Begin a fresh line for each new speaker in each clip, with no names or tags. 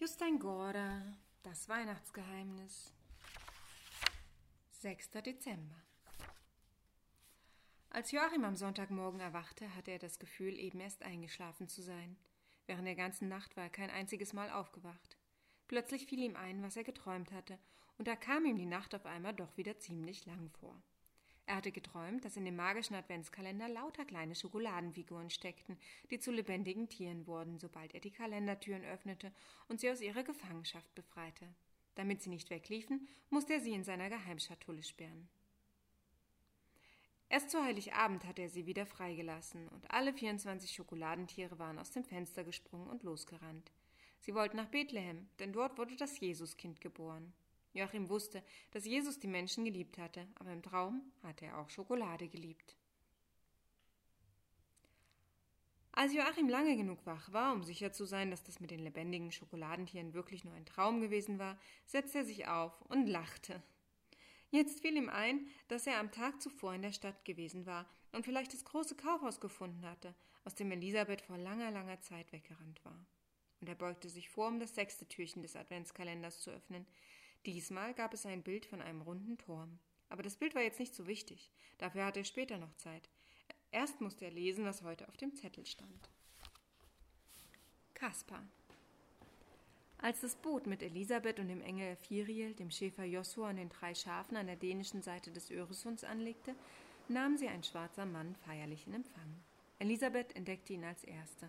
Justein Gorda, das Weihnachtsgeheimnis. 6. Dezember. Als Joachim am Sonntagmorgen erwachte, hatte er das Gefühl, eben erst eingeschlafen zu sein. Während der ganzen Nacht war er kein einziges Mal aufgewacht. Plötzlich fiel ihm ein, was er geträumt hatte, und da kam ihm die Nacht auf einmal doch wieder ziemlich lang vor. Er hatte geträumt, dass in dem magischen Adventskalender lauter kleine Schokoladenfiguren steckten, die zu lebendigen Tieren wurden, sobald er die Kalendertüren öffnete und sie aus ihrer Gefangenschaft befreite. Damit sie nicht wegliefen, musste er sie in seiner Geheimschatulle sperren. Erst zu Heiligabend hatte er sie wieder freigelassen, und alle 24 Schokoladentiere waren aus dem Fenster gesprungen und losgerannt. Sie wollten nach Bethlehem, denn dort wurde das Jesuskind geboren. Joachim wusste, dass Jesus die Menschen geliebt hatte, aber im Traum hatte er auch Schokolade geliebt. Als Joachim lange genug wach war, um sicher zu sein, dass das mit den lebendigen Schokoladentieren wirklich nur ein Traum gewesen war, setzte er sich auf und lachte. Jetzt fiel ihm ein, dass er am Tag zuvor in der Stadt gewesen war und vielleicht das große Kaufhaus gefunden hatte, aus dem Elisabeth vor langer, langer Zeit weggerannt war. Und er beugte sich vor, um das sechste Türchen des Adventskalenders zu öffnen. Diesmal gab es ein Bild von einem runden Turm. Aber das Bild war jetzt nicht so wichtig. Dafür hatte er später noch Zeit. Erst musste er lesen, was heute auf dem Zettel stand. Kaspar. Als das Boot mit Elisabeth und dem Engel Firiel, dem Schäfer Josua und den drei Schafen an der dänischen Seite des Öresunds anlegte, nahm sie ein schwarzer Mann feierlich in Empfang. Elisabeth entdeckte ihn als Erste.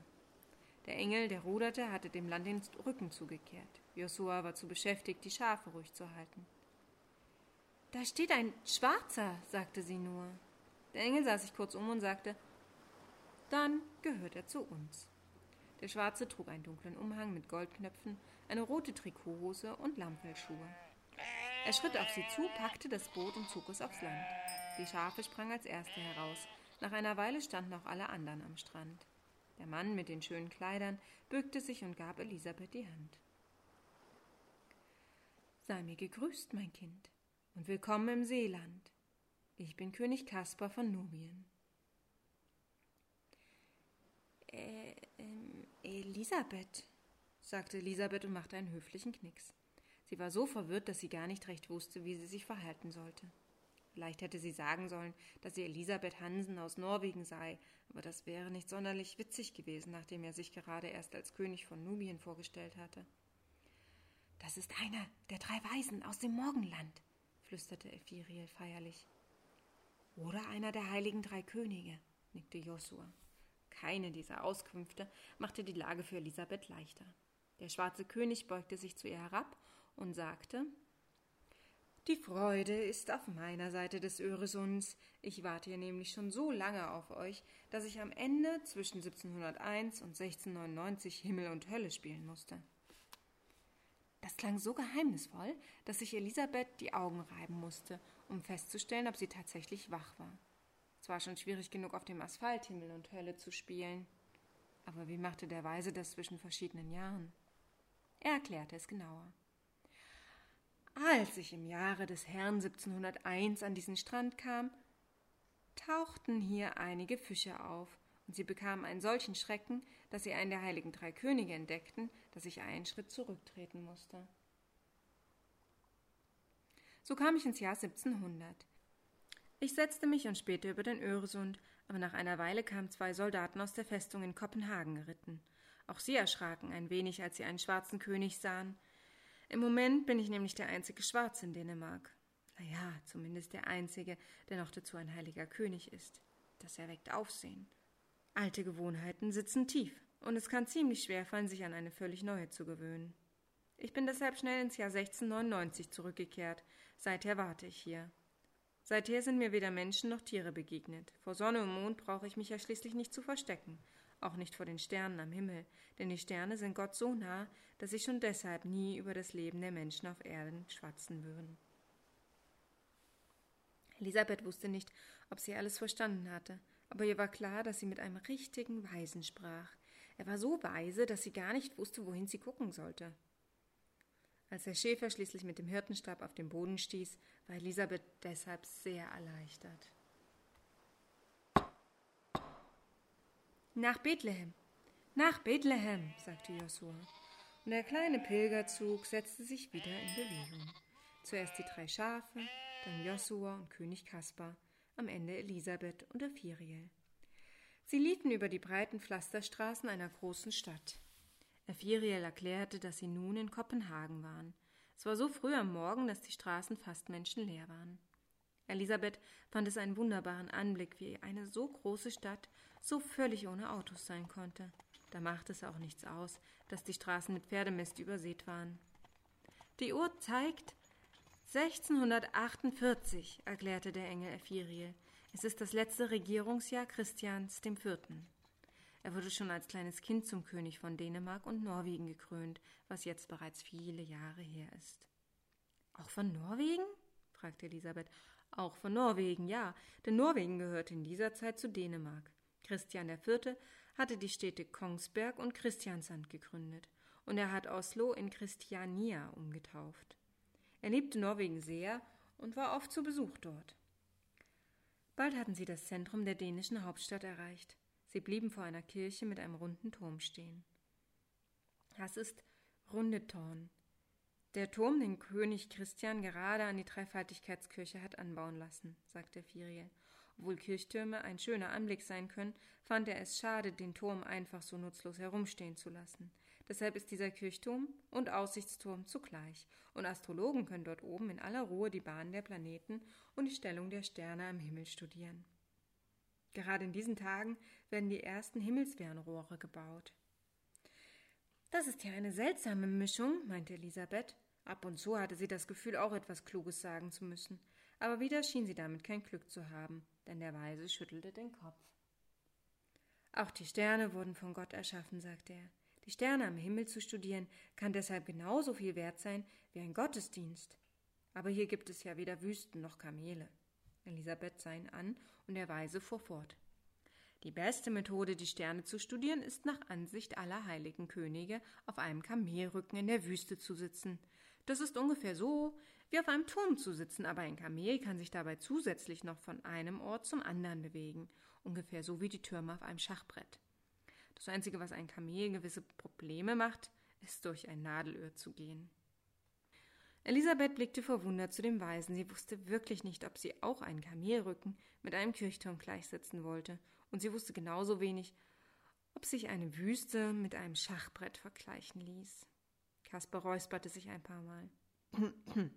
Der Engel, der ruderte, hatte dem Land den Rücken zugekehrt. Josua war zu beschäftigt, die Schafe ruhig zu halten. Da steht ein Schwarzer, sagte sie nur. Der Engel sah sich kurz um und sagte, dann gehört er zu uns. Der Schwarze trug einen dunklen Umhang mit Goldknöpfen, eine rote Trikothose und Lammfellschuhe. Er schritt auf sie zu, packte das Boot und zog es aufs Land. Die Schafe sprangen als erste heraus. Nach einer Weile standen auch alle anderen am Strand. Der Mann mit den schönen Kleidern bückte sich und gab Elisabeth die Hand. Sei mir gegrüßt, mein Kind, und willkommen im Seeland. Ich bin König Kaspar von Nubien. Äh, ähm, Elisabeth, sagte Elisabeth und machte einen höflichen Knicks. Sie war so verwirrt, dass sie gar nicht recht wusste, wie sie sich verhalten sollte. Vielleicht hätte sie sagen sollen, dass sie Elisabeth Hansen aus Norwegen sei, aber das wäre nicht sonderlich witzig gewesen, nachdem er sich gerade erst als König von Nubien vorgestellt hatte. Das ist einer der drei Weisen aus dem Morgenland, flüsterte Ephiriel feierlich. Oder einer der heiligen drei Könige, nickte Josua. Keine dieser Auskünfte machte die Lage für Elisabeth leichter. Der schwarze König beugte sich zu ihr herab und sagte die Freude ist auf meiner Seite des Öresunds. Ich warte hier nämlich schon so lange auf euch, dass ich am Ende zwischen 1701 und 1699 Himmel und Hölle spielen musste. Das klang so geheimnisvoll, dass sich Elisabeth die Augen reiben musste, um festzustellen, ob sie tatsächlich wach war. Es war schon schwierig genug, auf dem Asphalt Himmel und Hölle zu spielen. Aber wie machte der Weise das zwischen verschiedenen Jahren? Er erklärte es genauer. Als ich im Jahre des Herrn 1701 an diesen Strand kam, tauchten hier einige Fische auf, und sie bekamen einen solchen Schrecken, dass sie einen der heiligen drei Könige entdeckten, dass ich einen Schritt zurücktreten musste. So kam ich ins Jahr 1700. Ich setzte mich und spähte über den Öresund, aber nach einer Weile kamen zwei Soldaten aus der Festung in Kopenhagen geritten. Auch sie erschraken ein wenig, als sie einen schwarzen König sahen, im Moment bin ich nämlich der einzige Schwarze in Dänemark. Naja, zumindest der einzige, der noch dazu ein heiliger König ist. Das erweckt Aufsehen. Alte Gewohnheiten sitzen tief, und es kann ziemlich schwer fallen, sich an eine völlig neue zu gewöhnen. Ich bin deshalb schnell ins Jahr 1699 zurückgekehrt. Seither warte ich hier. Seither sind mir weder Menschen noch Tiere begegnet. Vor Sonne und Mond brauche ich mich ja schließlich nicht zu verstecken auch nicht vor den Sternen am Himmel, denn die Sterne sind Gott so nah, dass sie schon deshalb nie über das Leben der Menschen auf Erden schwatzen würden. Elisabeth wusste nicht, ob sie alles verstanden hatte, aber ihr war klar, dass sie mit einem richtigen Weisen sprach. Er war so weise, dass sie gar nicht wusste, wohin sie gucken sollte. Als der Schäfer schließlich mit dem Hirtenstab auf den Boden stieß, war Elisabeth deshalb sehr erleichtert. Nach Bethlehem. Nach Bethlehem, sagte Josua. und der kleine Pilgerzug setzte sich wieder in Bewegung. Zuerst die drei Schafe, dann Josua und König Kaspar, am Ende Elisabeth und Ephiriel. Sie liefen über die breiten Pflasterstraßen einer großen Stadt. Ephiriel erklärte, dass sie nun in Kopenhagen waren. Es war so früh am Morgen, dass die Straßen fast menschenleer waren. Elisabeth fand es einen wunderbaren Anblick, wie eine so große Stadt so völlig ohne Autos sein konnte. Da machte es auch nichts aus, dass die Straßen mit Pferdemist übersät waren. Die Uhr zeigt 1648, erklärte der Engel Ephiriel. Es ist das letzte Regierungsjahr Christians IV. Er wurde schon als kleines Kind zum König von Dänemark und Norwegen gekrönt, was jetzt bereits viele Jahre her ist. Auch von Norwegen? fragte Elisabeth. Auch von Norwegen, ja, denn Norwegen gehörte in dieser Zeit zu Dänemark. Christian IV. hatte die Städte Kongsberg und Christiansand gegründet, und er hat Oslo in Christiania umgetauft. Er liebte Norwegen sehr und war oft zu Besuch dort. Bald hatten sie das Zentrum der dänischen Hauptstadt erreicht. Sie blieben vor einer Kirche mit einem runden Turm stehen. Das ist Rundetorn, der Turm, den König Christian gerade an die Dreifaltigkeitskirche hat anbauen lassen, sagte Firiel. Obwohl Kirchtürme ein schöner Anblick sein können, fand er es schade, den Turm einfach so nutzlos herumstehen zu lassen. Deshalb ist dieser Kirchturm und Aussichtsturm zugleich, und Astrologen können dort oben in aller Ruhe die Bahnen der Planeten und die Stellung der Sterne am Himmel studieren. Gerade in diesen Tagen werden die ersten Himmelsfernrohre gebaut. Das ist ja eine seltsame Mischung, meinte Elisabeth. Ab und zu hatte sie das Gefühl, auch etwas Kluges sagen zu müssen, aber wieder schien sie damit kein Glück zu haben, denn der Weise schüttelte den Kopf. Auch die Sterne wurden von Gott erschaffen, sagte er. Die Sterne am Himmel zu studieren, kann deshalb genauso viel wert sein wie ein Gottesdienst. Aber hier gibt es ja weder Wüsten noch Kamele. Elisabeth sah ihn an und der Weise fuhr fort. Die beste Methode, die Sterne zu studieren, ist nach Ansicht aller heiligen Könige auf einem Kamelrücken in der Wüste zu sitzen. Das ist ungefähr so, wie auf einem Turm zu sitzen, aber ein Kamel kann sich dabei zusätzlich noch von einem Ort zum anderen bewegen, ungefähr so wie die Türme auf einem Schachbrett. Das Einzige, was ein Kamel gewisse Probleme macht, ist durch ein Nadelöhr zu gehen. Elisabeth blickte verwundert zu dem Weisen. Sie wusste wirklich nicht, ob sie auch einen Kamelrücken mit einem Kirchturm gleichsetzen wollte und sie wusste genauso wenig, ob sich eine Wüste mit einem Schachbrett vergleichen ließ. Kasper räusperte sich ein paar Mal.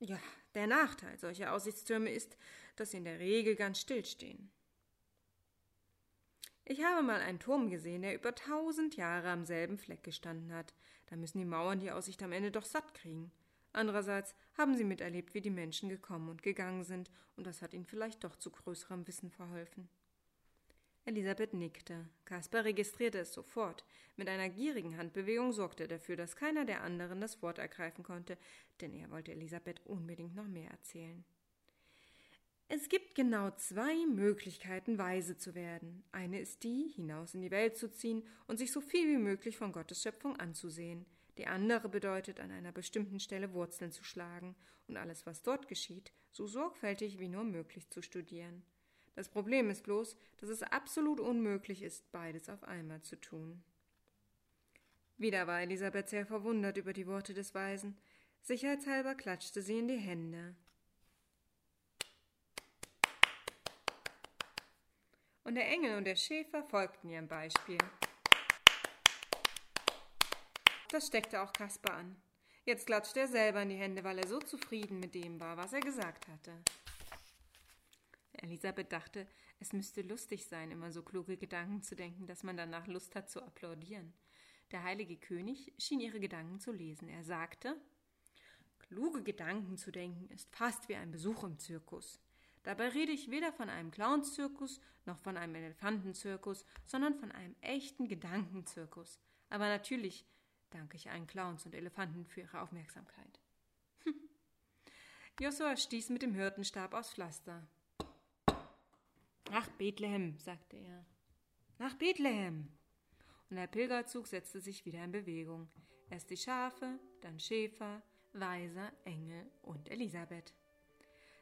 Ja, der Nachteil solcher Aussichtstürme ist, dass sie in der Regel ganz still stehen. Ich habe mal einen Turm gesehen, der über tausend Jahre am selben Fleck gestanden hat. Da müssen die Mauern die Aussicht am Ende doch satt kriegen. Andererseits haben sie miterlebt, wie die Menschen gekommen und gegangen sind, und das hat ihnen vielleicht doch zu größerem Wissen verholfen. Elisabeth nickte. Kaspar registrierte es sofort. Mit einer gierigen Handbewegung sorgte er dafür, dass keiner der anderen das Wort ergreifen konnte, denn er wollte Elisabeth unbedingt noch mehr erzählen. Es gibt genau zwei Möglichkeiten, weise zu werden. Eine ist die, hinaus in die Welt zu ziehen und sich so viel wie möglich von Gottes Schöpfung anzusehen. Die andere bedeutet, an einer bestimmten Stelle Wurzeln zu schlagen und alles, was dort geschieht, so sorgfältig wie nur möglich zu studieren. Das Problem ist bloß, dass es absolut unmöglich ist, beides auf einmal zu tun. Wieder war Elisabeth sehr verwundert über die Worte des Weisen. Sicherheitshalber klatschte sie in die Hände. Und der Engel und der Schäfer folgten ihrem Beispiel. Das steckte auch Kaspar an. Jetzt klatschte er selber in die Hände, weil er so zufrieden mit dem war, was er gesagt hatte. Elisabeth dachte, es müsste lustig sein, immer so kluge Gedanken zu denken, dass man danach Lust hat zu applaudieren. Der heilige König schien ihre Gedanken zu lesen. Er sagte Kluge Gedanken zu denken ist fast wie ein Besuch im Zirkus. Dabei rede ich weder von einem Clownzirkus noch von einem Elefantenzirkus, sondern von einem echten Gedankenzirkus. Aber natürlich danke ich allen Clowns und Elefanten für ihre Aufmerksamkeit. Josua stieß mit dem Hirtenstab aus Pflaster. Nach Bethlehem, sagte er. Nach Bethlehem. Und der Pilgerzug setzte sich wieder in Bewegung. Erst die Schafe, dann Schäfer, Weiser, Engel und Elisabeth.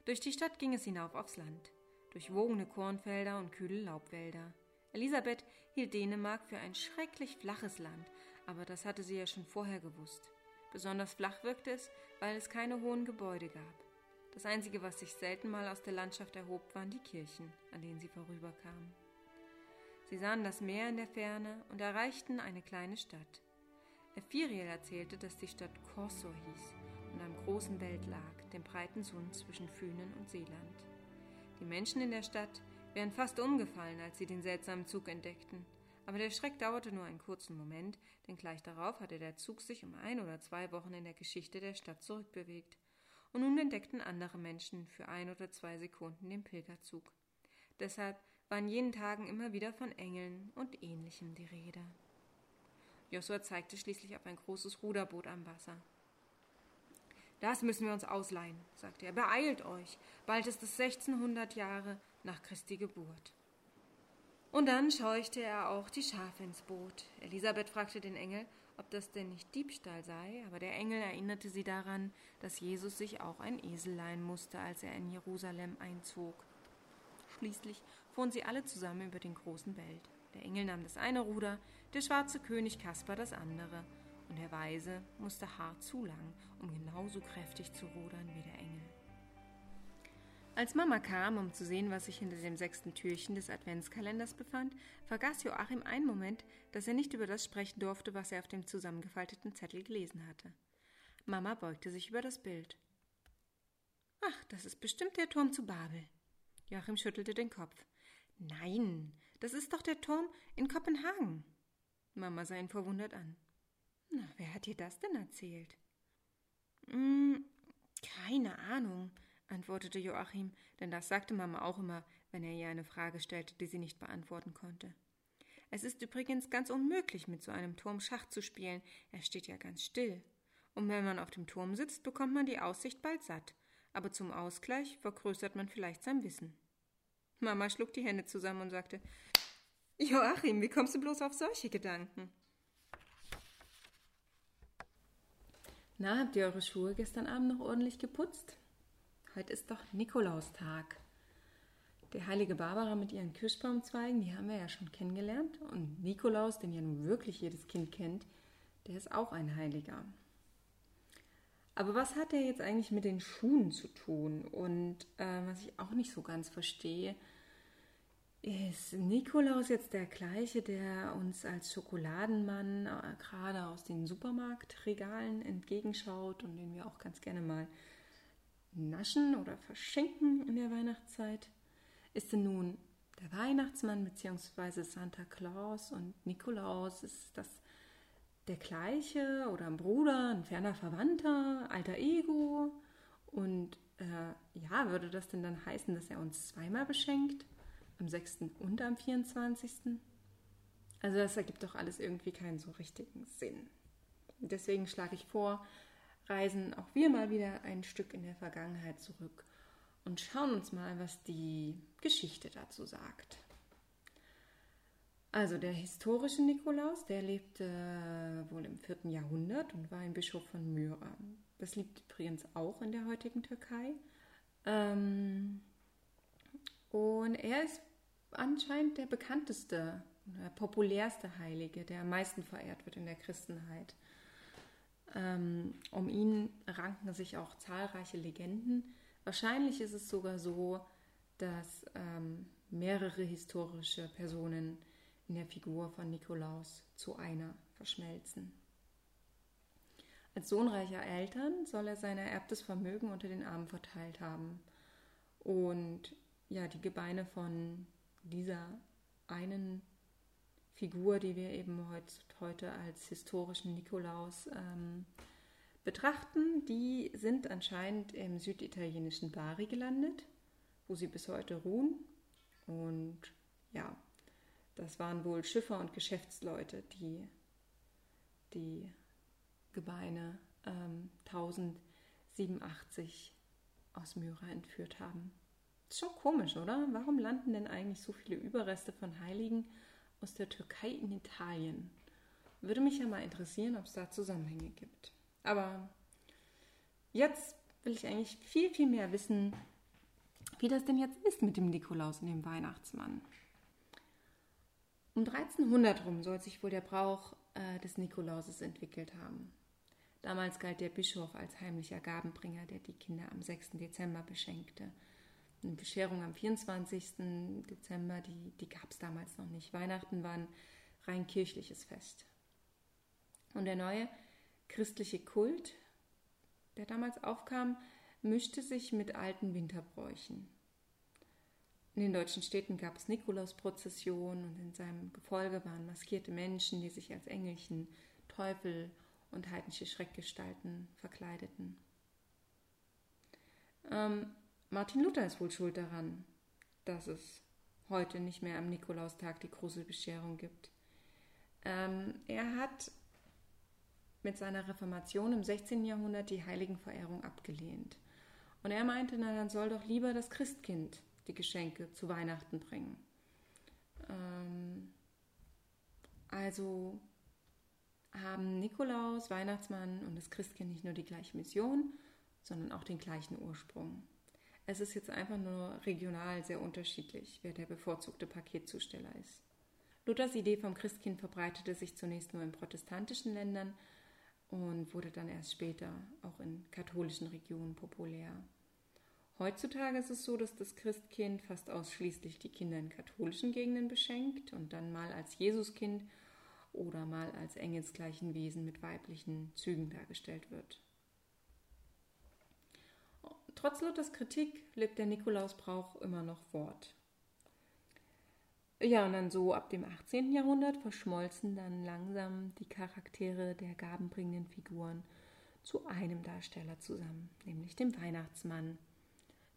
Durch die Stadt ging es hinauf aufs Land, durch wogende Kornfelder und kühle Laubwälder. Elisabeth hielt Dänemark für ein schrecklich flaches Land, aber das hatte sie ja schon vorher gewusst. Besonders flach wirkte es, weil es keine hohen Gebäude gab. Das Einzige, was sich selten mal aus der Landschaft erhob, waren die Kirchen, an denen sie vorüberkamen. Sie sahen das Meer in der Ferne und erreichten eine kleine Stadt. Ephiriel erzählte, dass die Stadt Korsor hieß und am großen Welt lag, dem breiten Sund zwischen Fünen und Seeland. Die Menschen in der Stadt wären fast umgefallen, als sie den seltsamen Zug entdeckten. Aber der Schreck dauerte nur einen kurzen Moment, denn gleich darauf hatte der Zug sich um ein oder zwei Wochen in der Geschichte der Stadt zurückbewegt. Und nun entdeckten andere Menschen für ein oder zwei Sekunden den Pilgerzug. Deshalb war in jenen Tagen immer wieder von Engeln und Ähnlichem die Rede. Josua zeigte schließlich auf ein großes Ruderboot am Wasser. Das müssen wir uns ausleihen, sagte er. Beeilt euch, bald ist es 1600 Jahre nach Christi Geburt. Und dann scheuchte er auch die Schafe ins Boot. Elisabeth fragte den Engel, ob das denn nicht Diebstahl sei, aber der Engel erinnerte sie daran, dass Jesus sich auch ein Esel leihen musste, als er in Jerusalem einzog. Schließlich fuhren sie alle zusammen über den großen Belt. Der Engel nahm das eine Ruder, der schwarze König Kaspar das andere, und der Weise musste hart zu lang, um genauso kräftig zu rudern wie der Engel. Als Mama kam, um zu sehen, was sich hinter dem sechsten Türchen des Adventskalenders befand, vergaß Joachim einen Moment, dass er nicht über das sprechen durfte, was er auf dem zusammengefalteten Zettel gelesen hatte. Mama beugte sich über das Bild. Ach, das ist bestimmt der Turm zu Babel. Joachim schüttelte den Kopf. Nein, das ist doch der Turm in Kopenhagen. Mama sah ihn verwundert an. Na, wer hat dir das denn erzählt? Hm, keine Ahnung antwortete Joachim, denn das sagte Mama auch immer, wenn er ihr eine Frage stellte, die sie nicht beantworten konnte. Es ist übrigens ganz unmöglich, mit so einem Turm Schach zu spielen, er steht ja ganz still. Und wenn man auf dem Turm sitzt, bekommt man die Aussicht bald satt, aber zum Ausgleich vergrößert man vielleicht sein Wissen. Mama schlug die Hände zusammen und sagte Joachim, wie kommst du bloß auf solche Gedanken? Na, habt ihr eure Schuhe gestern Abend noch ordentlich geputzt? Heute ist doch Nikolaustag. Die heilige Barbara mit ihren Kirschbaumzweigen, die haben wir ja schon kennengelernt. Und Nikolaus, den ja nun wirklich jedes Kind kennt, der ist auch ein Heiliger. Aber was hat der jetzt eigentlich mit den Schuhen zu tun? Und äh, was ich auch nicht so ganz verstehe, ist Nikolaus jetzt der gleiche, der uns als Schokoladenmann äh, gerade aus den Supermarktregalen entgegenschaut und den wir auch ganz gerne mal naschen oder verschenken in der Weihnachtszeit? Ist denn nun der Weihnachtsmann bzw. Santa Claus und Nikolaus, ist das der gleiche oder ein Bruder, ein ferner Verwandter, alter Ego? Und äh, ja, würde das denn dann heißen, dass er uns zweimal beschenkt? Am 6. und am 24.? Also das ergibt doch alles irgendwie keinen so richtigen Sinn. Deswegen schlage ich vor, reisen auch wir mal wieder ein Stück in der Vergangenheit zurück und schauen uns mal, was die Geschichte dazu sagt. Also der historische Nikolaus, der lebte wohl im 4. Jahrhundert und war ein Bischof von Myra. Das liegt übrigens auch in der heutigen Türkei. Ähm, und er ist anscheinend der bekannteste, der populärste Heilige, der am meisten verehrt wird in der Christenheit. Ähm, um ihn ranken sich auch zahlreiche Legenden. Wahrscheinlich ist es sogar so, dass ähm, mehrere historische Personen in der Figur von Nikolaus zu einer verschmelzen. Als Sohn reicher Eltern soll er sein ererbtes Vermögen unter den Armen verteilt haben. Und ja, die Gebeine von dieser einen Figur, die wir eben heute als historischen Nikolaus ähm, betrachten, die sind anscheinend im süditalienischen Bari gelandet, wo sie bis heute ruhen. Und ja, das waren wohl Schiffer und Geschäftsleute, die die Gebeine ähm, 1087 aus Myra entführt haben. Ist schon komisch, oder? Warum landen denn eigentlich so viele Überreste von Heiligen aus der Türkei in Italien. Würde mich ja mal interessieren, ob es da Zusammenhänge gibt. Aber jetzt will ich eigentlich viel, viel mehr wissen, wie das denn jetzt ist mit dem Nikolaus und dem Weihnachtsmann. Um 1300 rum soll sich wohl der Brauch äh, des Nikolauses entwickelt haben. Damals galt der Bischof als heimlicher Gabenbringer, der die Kinder am 6. Dezember beschenkte. Eine Bescherung am 24. Dezember, die, die gab es damals noch nicht. Weihnachten war ein rein kirchliches Fest. Und der neue christliche Kult, der damals aufkam, mischte sich mit alten Winterbräuchen. In den deutschen Städten gab es Nikolausprozessionen und in seinem Gefolge waren maskierte Menschen, die sich als Engelchen, Teufel und heidnische Schreckgestalten verkleideten. Ähm, Martin Luther ist wohl schuld daran, dass es heute nicht mehr am Nikolaustag die große Bescherung gibt. Ähm, er hat mit seiner Reformation im 16. Jahrhundert die Heiligenverehrung abgelehnt. Und er meinte, na dann soll doch lieber das Christkind die Geschenke zu Weihnachten bringen. Ähm, also haben Nikolaus, Weihnachtsmann und das Christkind nicht nur die gleiche Mission, sondern auch den gleichen Ursprung. Es ist jetzt einfach nur regional sehr unterschiedlich, wer der bevorzugte Paketzusteller ist. Luthers Idee vom Christkind verbreitete sich zunächst nur in protestantischen Ländern und wurde dann erst später auch in katholischen Regionen populär. Heutzutage ist es so, dass das Christkind fast ausschließlich die Kinder in katholischen Gegenden beschenkt und dann mal als Jesuskind oder mal als engelsgleichen Wesen mit weiblichen Zügen dargestellt wird. Trotz Luthers Kritik lebt der Nikolausbrauch immer noch fort. Ja, und dann so ab dem 18. Jahrhundert verschmolzen dann langsam die Charaktere der gabenbringenden Figuren zu einem Darsteller zusammen, nämlich dem Weihnachtsmann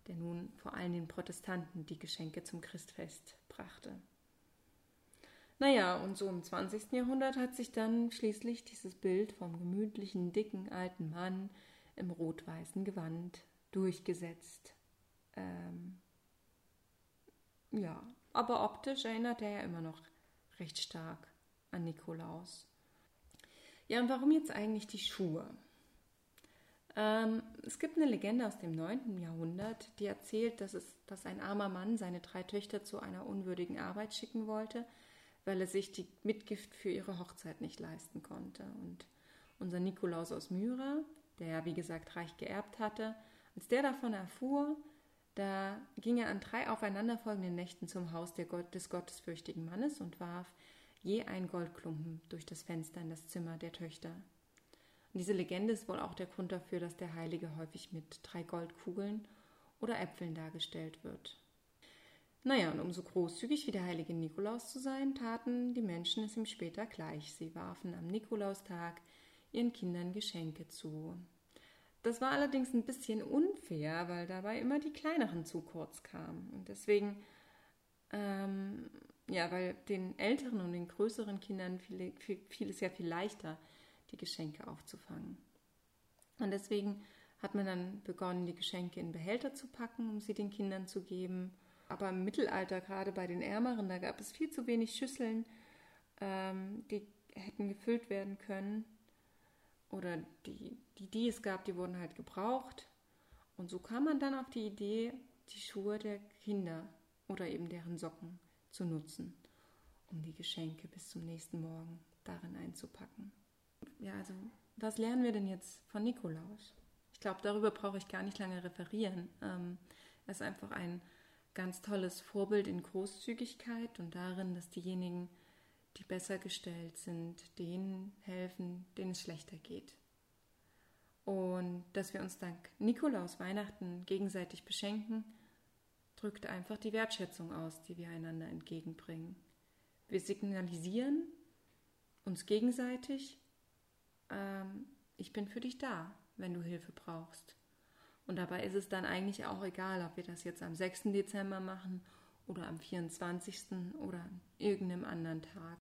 der nun vor allem den Protestanten die Geschenke zum Christfest brachte. Naja, und so im 20. Jahrhundert hat sich dann schließlich dieses Bild vom gemütlichen, dicken, alten Mann im rot-weißen Gewand durchgesetzt. Ähm, ja, aber optisch erinnert er ja immer noch recht stark an Nikolaus. Ja, und warum jetzt eigentlich die Schuhe? Ähm, es gibt eine Legende aus dem 9. Jahrhundert, die erzählt, dass, es, dass ein armer Mann seine drei Töchter zu einer unwürdigen Arbeit schicken wollte, weil er sich die Mitgift für ihre Hochzeit nicht leisten konnte. Und unser Nikolaus aus Myra, der ja wie gesagt reich geerbt hatte, als der davon erfuhr, da ging er an drei aufeinanderfolgenden Nächten zum Haus Gott, des gottesfürchtigen Mannes und warf je einen Goldklumpen durch das Fenster in das Zimmer der Töchter. Und diese Legende ist wohl auch der Grund dafür, dass der Heilige häufig mit drei Goldkugeln oder Äpfeln dargestellt wird. Naja, und um so großzügig wie der heilige Nikolaus zu sein, taten die Menschen es ihm später gleich. Sie warfen am Nikolaustag ihren Kindern Geschenke zu. Das war allerdings ein bisschen unfair, weil dabei immer die kleineren zu kurz kamen. Und deswegen, ähm, ja, weil den älteren und den größeren Kindern fiel, fiel es ja viel leichter, die Geschenke aufzufangen. Und deswegen hat man dann begonnen, die Geschenke in Behälter zu packen, um sie den Kindern zu geben. Aber im Mittelalter, gerade bei den Ärmeren, da gab es viel zu wenig Schüsseln, ähm, die hätten gefüllt werden können. Oder die, die, die es gab, die wurden halt gebraucht. Und so kam man dann auf die Idee, die Schuhe der Kinder oder eben deren Socken zu nutzen, um die Geschenke bis zum nächsten Morgen darin einzupacken ja, also was lernen wir denn jetzt von Nikolaus? Ich glaube, darüber brauche ich gar nicht lange referieren. Ähm, er ist einfach ein ganz tolles Vorbild in Großzügigkeit und darin, dass diejenigen, die besser gestellt sind, denen helfen, denen es schlechter geht. Und dass wir uns dank Nikolaus Weihnachten gegenseitig beschenken, drückt einfach die Wertschätzung aus, die wir einander entgegenbringen. Wir signalisieren uns gegenseitig, ähm, ich bin für dich da, wenn du Hilfe brauchst. Und dabei ist es dann eigentlich auch egal, ob wir das jetzt am 6. Dezember machen oder am 24. oder an irgendeinem anderen Tag.